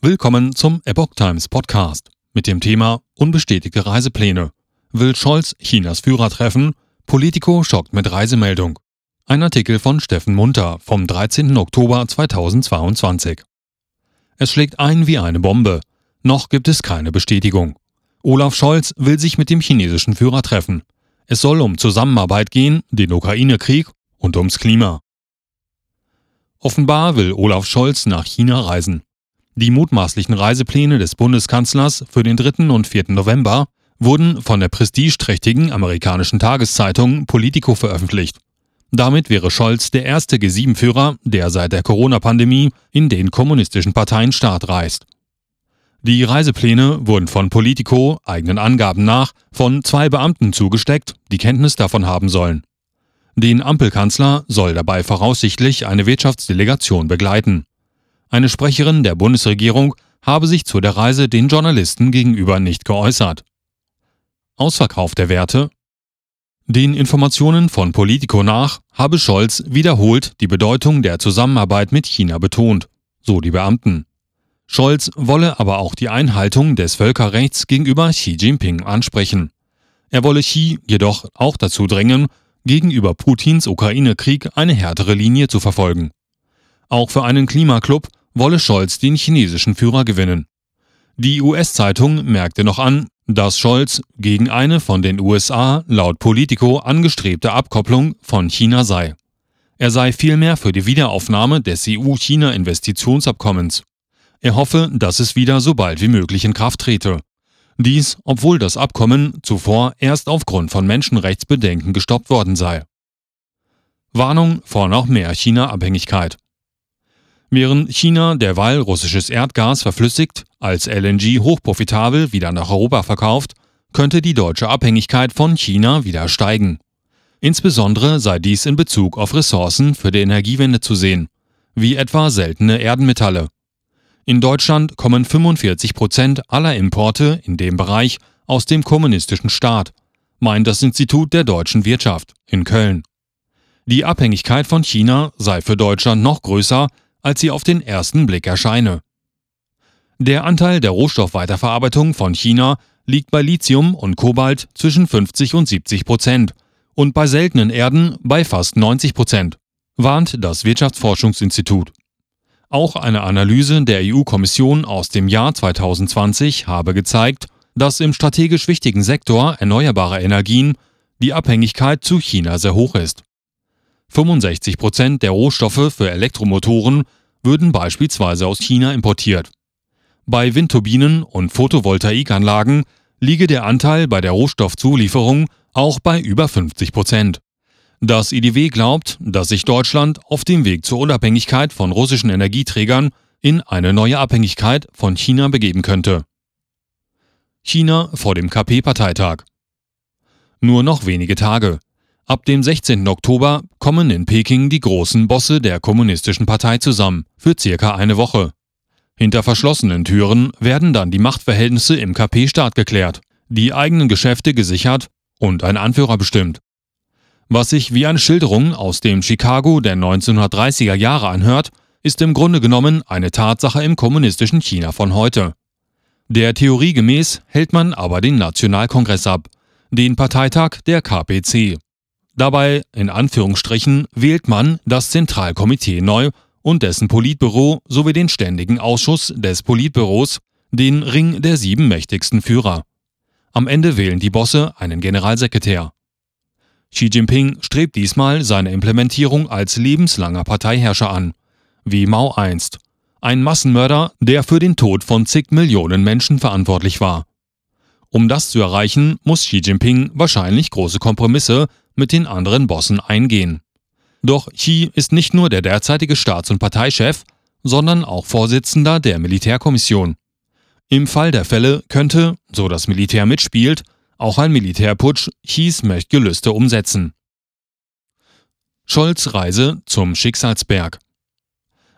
Willkommen zum Epoch Times Podcast mit dem Thema Unbestätigte Reisepläne. Will Scholz Chinas Führer treffen? Politico schockt mit Reisemeldung. Ein Artikel von Steffen Munter vom 13. Oktober 2022. Es schlägt ein wie eine Bombe. Noch gibt es keine Bestätigung. Olaf Scholz will sich mit dem chinesischen Führer treffen. Es soll um Zusammenarbeit gehen, den Ukraine-Krieg und ums Klima. Offenbar will Olaf Scholz nach China reisen. Die mutmaßlichen Reisepläne des Bundeskanzlers für den 3. und 4. November wurden von der prestigeträchtigen amerikanischen Tageszeitung Politico veröffentlicht. Damit wäre Scholz der erste G7-Führer, der seit der Corona-Pandemie in den kommunistischen Parteienstaat reist. Die Reisepläne wurden von Politico, eigenen Angaben nach, von zwei Beamten zugesteckt, die Kenntnis davon haben sollen. Den Ampelkanzler soll dabei voraussichtlich eine Wirtschaftsdelegation begleiten. Eine Sprecherin der Bundesregierung habe sich zu der Reise den Journalisten gegenüber nicht geäußert. Ausverkauf der Werte Den Informationen von Politico nach habe Scholz wiederholt die Bedeutung der Zusammenarbeit mit China betont, so die Beamten. Scholz wolle aber auch die Einhaltung des Völkerrechts gegenüber Xi Jinping ansprechen. Er wolle Xi jedoch auch dazu drängen, gegenüber Putins Ukraine-Krieg eine härtere Linie zu verfolgen. Auch für einen Klimaclub wolle Scholz den chinesischen Führer gewinnen. Die US-Zeitung merkte noch an, dass Scholz gegen eine von den USA laut Politico angestrebte Abkopplung von China sei. Er sei vielmehr für die Wiederaufnahme des EU-China-Investitionsabkommens. Er hoffe, dass es wieder so bald wie möglich in Kraft trete. Dies, obwohl das Abkommen zuvor erst aufgrund von Menschenrechtsbedenken gestoppt worden sei. Warnung vor noch mehr China-Abhängigkeit. Während China derweil russisches Erdgas verflüssigt, als LNG hochprofitabel wieder nach Europa verkauft, könnte die deutsche Abhängigkeit von China wieder steigen. Insbesondere sei dies in Bezug auf Ressourcen für die Energiewende zu sehen, wie etwa seltene Erdenmetalle. In Deutschland kommen 45 Prozent aller Importe in dem Bereich aus dem kommunistischen Staat, meint das Institut der deutschen Wirtschaft in Köln. Die Abhängigkeit von China sei für Deutschland noch größer als sie auf den ersten Blick erscheine. Der Anteil der Rohstoffweiterverarbeitung von China liegt bei Lithium und Kobalt zwischen 50 und 70 Prozent und bei seltenen Erden bei fast 90 Prozent, warnt das Wirtschaftsforschungsinstitut. Auch eine Analyse der EU-Kommission aus dem Jahr 2020 habe gezeigt, dass im strategisch wichtigen Sektor erneuerbarer Energien die Abhängigkeit zu China sehr hoch ist. 65 Prozent der Rohstoffe für Elektromotoren würden beispielsweise aus China importiert. Bei Windturbinen und Photovoltaikanlagen liege der Anteil bei der Rohstoffzulieferung auch bei über 50 Prozent. Das IDW glaubt, dass sich Deutschland auf dem Weg zur Unabhängigkeit von russischen Energieträgern in eine neue Abhängigkeit von China begeben könnte. China vor dem KP-Parteitag. Nur noch wenige Tage. Ab dem 16. Oktober kommen in Peking die großen Bosse der Kommunistischen Partei zusammen für circa eine Woche. Hinter verschlossenen Türen werden dann die Machtverhältnisse im KP-Staat geklärt, die eigenen Geschäfte gesichert und ein Anführer bestimmt. Was sich wie eine Schilderung aus dem Chicago der 1930er Jahre anhört, ist im Grunde genommen eine Tatsache im kommunistischen China von heute. Der Theorie gemäß hält man aber den Nationalkongress ab, den Parteitag der KPC. Dabei, in Anführungsstrichen, wählt man das Zentralkomitee neu und dessen Politbüro sowie den Ständigen Ausschuss des Politbüros, den Ring der sieben mächtigsten Führer. Am Ende wählen die Bosse einen Generalsekretär. Xi Jinping strebt diesmal seine Implementierung als lebenslanger Parteiherrscher an, wie Mao einst, ein Massenmörder, der für den Tod von zig Millionen Menschen verantwortlich war. Um das zu erreichen, muss Xi Jinping wahrscheinlich große Kompromisse mit den anderen Bossen eingehen. Doch Xi ist nicht nur der derzeitige Staats- und Parteichef, sondern auch Vorsitzender der Militärkommission. Im Fall der Fälle könnte, so das Militär mitspielt, auch ein Militärputsch Xis Möchtgelüste umsetzen. Scholz Reise zum Schicksalsberg.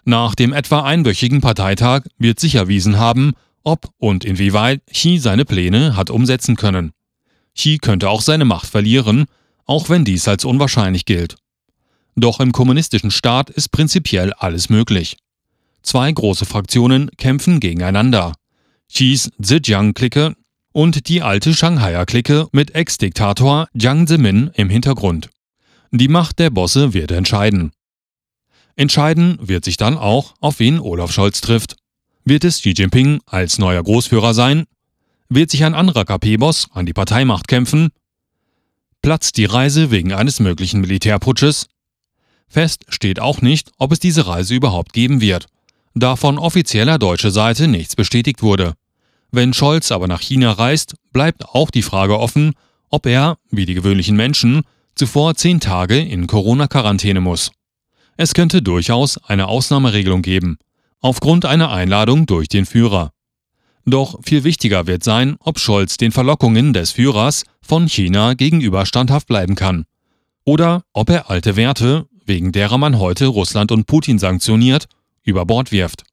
Nach dem etwa einwöchigen Parteitag wird sich erwiesen haben, ob und inwieweit Xi seine Pläne hat umsetzen können. Xi könnte auch seine Macht verlieren, auch wenn dies als unwahrscheinlich gilt. Doch im kommunistischen Staat ist prinzipiell alles möglich. Zwei große Fraktionen kämpfen gegeneinander. Xis Zhejiang-Clique und die alte Shanghaier Clique mit Ex-Diktator Jiang Zemin im Hintergrund. Die Macht der Bosse wird entscheiden. Entscheiden wird sich dann auch, auf wen Olaf Scholz trifft. Wird es Xi Jinping als neuer Großführer sein? Wird sich ein anderer KP-Boss an die Parteimacht kämpfen? Platzt die Reise wegen eines möglichen Militärputsches? Fest steht auch nicht, ob es diese Reise überhaupt geben wird, da von offizieller deutscher Seite nichts bestätigt wurde. Wenn Scholz aber nach China reist, bleibt auch die Frage offen, ob er, wie die gewöhnlichen Menschen, zuvor zehn Tage in Corona-Quarantäne muss. Es könnte durchaus eine Ausnahmeregelung geben, aufgrund einer Einladung durch den Führer. Doch viel wichtiger wird sein, ob Scholz den Verlockungen des Führers von China gegenüber standhaft bleiben kann. Oder ob er alte Werte, wegen derer man heute Russland und Putin sanktioniert, über Bord wirft.